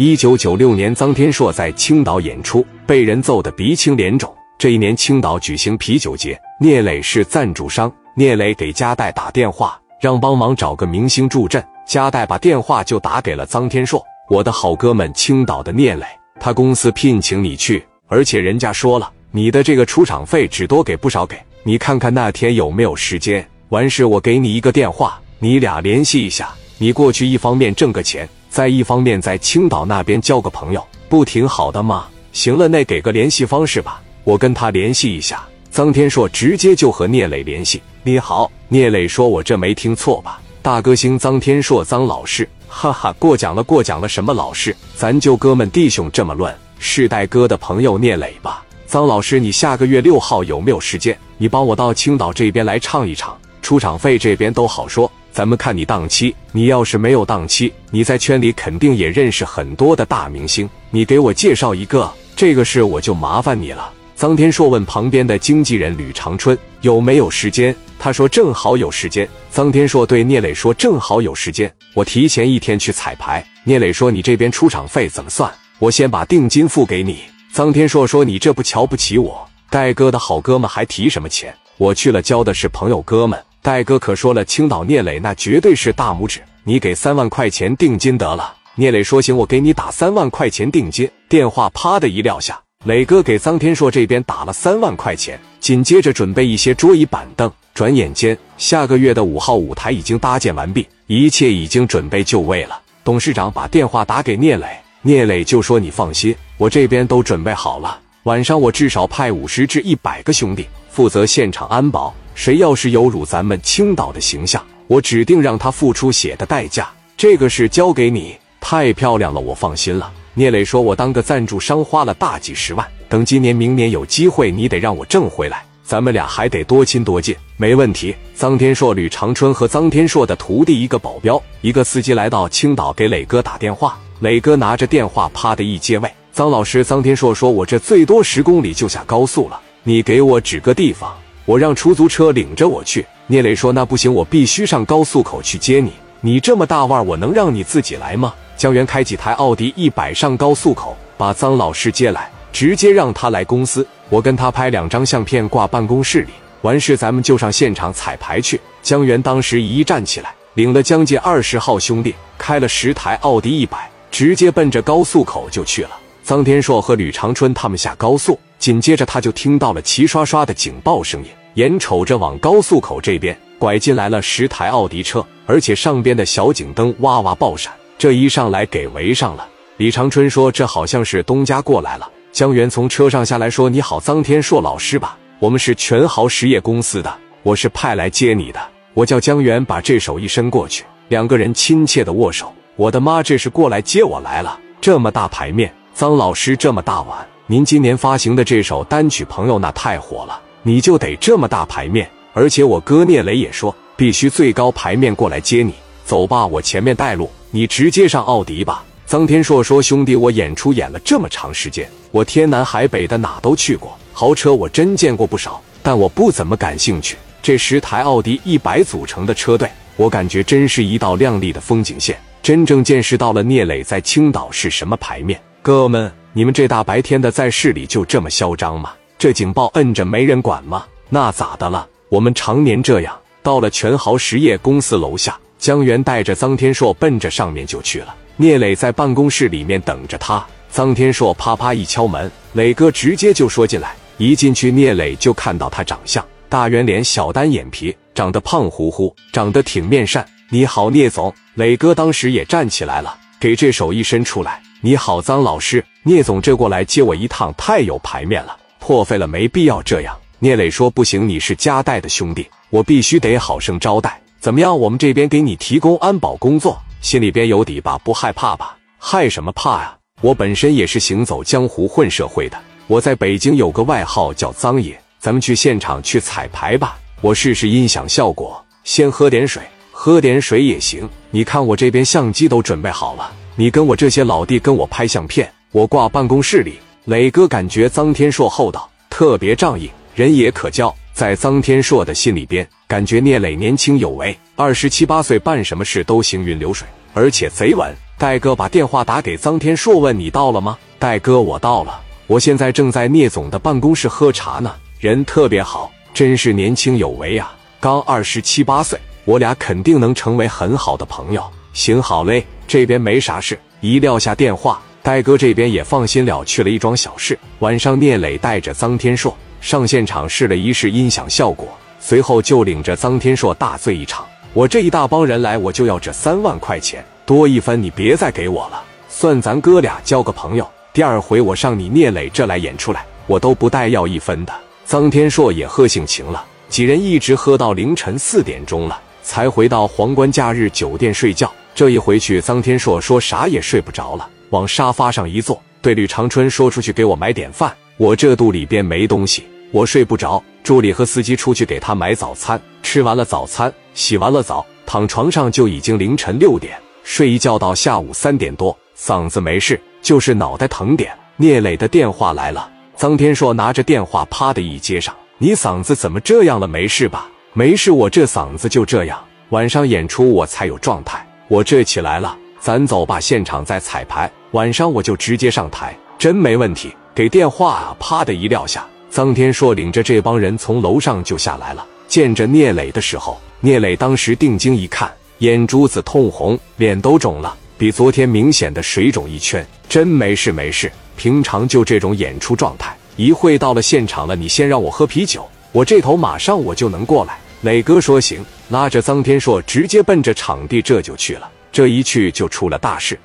一九九六年，臧天朔在青岛演出，被人揍得鼻青脸肿。这一年，青岛举行啤酒节，聂磊是赞助商。聂磊给加代打电话，让帮忙找个明星助阵。加代把电话就打给了臧天朔：“我的好哥们，青岛的聂磊，他公司聘请你去，而且人家说了，你的这个出场费只多给不少给。你看看那天有没有时间？完事我给你一个电话，你俩联系一下。你过去一方面挣个钱，再一方面在青岛那边交个朋友，不挺好的吗？行了，那给个联系方式吧，我跟他联系一下。”臧天朔直接就和聂磊联系。你好，聂磊说：“我这没听错吧？大歌星臧天朔，臧老师，哈哈，过奖了，过奖了。什么老师？咱就哥们弟兄这么论。是代哥的朋友聂磊吧？臧老师，你下个月六号有没有时间？你帮我到青岛这边来唱一场，出场费这边都好说。咱们看你档期。你要是没有档期，你在圈里肯定也认识很多的大明星，你给我介绍一个，这个事我就麻烦你了。”臧天朔问旁边的经纪人吕长春有没有时间，他说正好有时间。臧天朔对聂磊说：“正好有时间，我提前一天去彩排。”聂磊说：“你这边出场费怎么算？我先把定金付给你。”臧天朔说：“你这不瞧不起我？戴哥的好哥们还提什么钱？我去了交的是朋友哥们。戴哥可说了，青岛聂磊那绝对是大拇指，你给三万块钱定金得了。”聂磊说：“行，我给你打三万块钱定金。”电话啪的一撂下。磊哥给臧天朔这边打了三万块钱，紧接着准备一些桌椅板凳。转眼间，下个月的五号舞台已经搭建完毕，一切已经准备就位了。董事长把电话打给聂磊，聂磊就说：“你放心，我这边都准备好了。晚上我至少派五十至一百个兄弟负责现场安保，谁要是有辱咱们青岛的形象，我指定让他付出血的代价。这个事交给你，太漂亮了，我放心了。”聂磊说：“我当个赞助商花了大几十万，等今年、明年有机会，你得让我挣回来，咱们俩还得多亲多近。”没问题。臧天朔、吕长春和臧天朔的徒弟，一个保镖，一个司机，来到青岛给磊哥打电话。磊哥拿着电话，啪的一接位：“臧老师，臧天朔说，我这最多十公里就下高速了，你给我指个地方，我让出租车领着我去。”聂磊说：“那不行，我必须上高速口去接你。你这么大腕，我能让你自己来吗？”江源开几台奥迪一百上高速口，把臧老师接来，直接让他来公司，我跟他拍两张相片挂办公室里。完事咱们就上现场彩排去。江源当时一站起来，领了将近二十号兄弟，开了十台奥迪一百，直接奔着高速口就去了。臧天朔和吕长春他们下高速，紧接着他就听到了齐刷刷的警报声音，眼瞅着往高速口这边拐进来了十台奥迪车，而且上边的小警灯哇哇爆闪。这一上来给围上了。李长春说：“这好像是东家过来了。”江源从车上下来说：“你好，臧天朔老师吧？我们是全豪实业公司的，我是派来接你的。我叫江源，把这手一伸过去，两个人亲切的握手。我的妈，这是过来接我来了！这么大牌面，臧老师这么大碗，您今年发行的这首单曲《朋友》那太火了，你就得这么大牌面。而且我哥聂磊也说，必须最高牌面过来接你。走吧，我前面带路。”你直接上奥迪吧，臧天朔说：“兄弟，我演出演了这么长时间，我天南海北的哪都去过，豪车我真见过不少，但我不怎么感兴趣。这十台奥迪一百组成的车队，我感觉真是一道亮丽的风景线，真正见识到了聂磊在青岛是什么牌面。哥们，你们这大白天的在市里就这么嚣张吗？这警报摁着没人管吗？那咋的了？我们常年这样。到了全豪实业公司楼下。”江源带着臧天朔奔着上面就去了。聂磊在办公室里面等着他。臧天朔啪啪一敲门，磊哥直接就说进来。一进去，聂磊就看到他长相大圆脸、小单眼皮，长得胖乎乎，长得挺面善。你好，聂总。磊哥当时也站起来了，给这手一伸出来。你好，臧老师。聂总，这过来接我一趟太有排面了，破费了，没必要这样。聂磊说不行，你是加代的兄弟，我必须得好生招待。怎么样？我们这边给你提供安保工作，心里边有底吧？不害怕吧？害什么怕呀？我本身也是行走江湖混社会的，我在北京有个外号叫脏爷。咱们去现场去彩排吧，我试试音响效果。先喝点水，喝点水也行。你看我这边相机都准备好了，你跟我这些老弟跟我拍相片，我挂办公室里。磊哥感觉臧天朔厚道，特别仗义，人也可交。在臧天朔的心里边，感觉聂磊年轻有为，二十七八岁办什么事都行云流水，而且贼稳。戴哥把电话打给臧天硕，问你到了吗？戴哥，我到了，我现在正在聂总的办公室喝茶呢，人特别好，真是年轻有为啊，刚二十七八岁，我俩肯定能成为很好的朋友。行好嘞，这边没啥事。一撂下电话，戴哥这边也放心了，去了一桩小事。晚上，聂磊带着臧天硕上现场试了一试音响效果，随后就领着臧天硕大醉一场。我这一大帮人来，我就要这三万块钱，多一分你别再给我了，算咱哥俩交个朋友。第二回我上你聂磊这来演出来，我都不带要一分的。臧天硕也喝性情了，几人一直喝到凌晨四点钟了，才回到皇冠假日酒店睡觉。这一回去，臧天硕说啥也睡不着了，往沙发上一坐，对吕长春说：“出去给我买点饭，我这肚里边没东西，我睡不着。”助理和司机出去给他买早餐，吃完了早餐。洗完了澡，躺床上就已经凌晨六点，睡一觉到下午三点多，嗓子没事，就是脑袋疼点。聂磊的电话来了，臧天硕拿着电话，啪的一接上：“你嗓子怎么这样了？没事吧？没事，我这嗓子就这样。晚上演出我才有状态，我这起来了，咱走吧，现场再彩排，晚上我就直接上台，真没问题。”给电话啊，啪的一撂下，臧天硕领着这帮人从楼上就下来了。见着聂磊的时候，聂磊当时定睛一看，眼珠子通红，脸都肿了，比昨天明显的水肿一圈。真没事没事，平常就这种演出状态。一会到了现场了，你先让我喝啤酒，我这头马上我就能过来。磊哥说行，拉着臧天硕直接奔着场地这就去了。这一去就出了大事。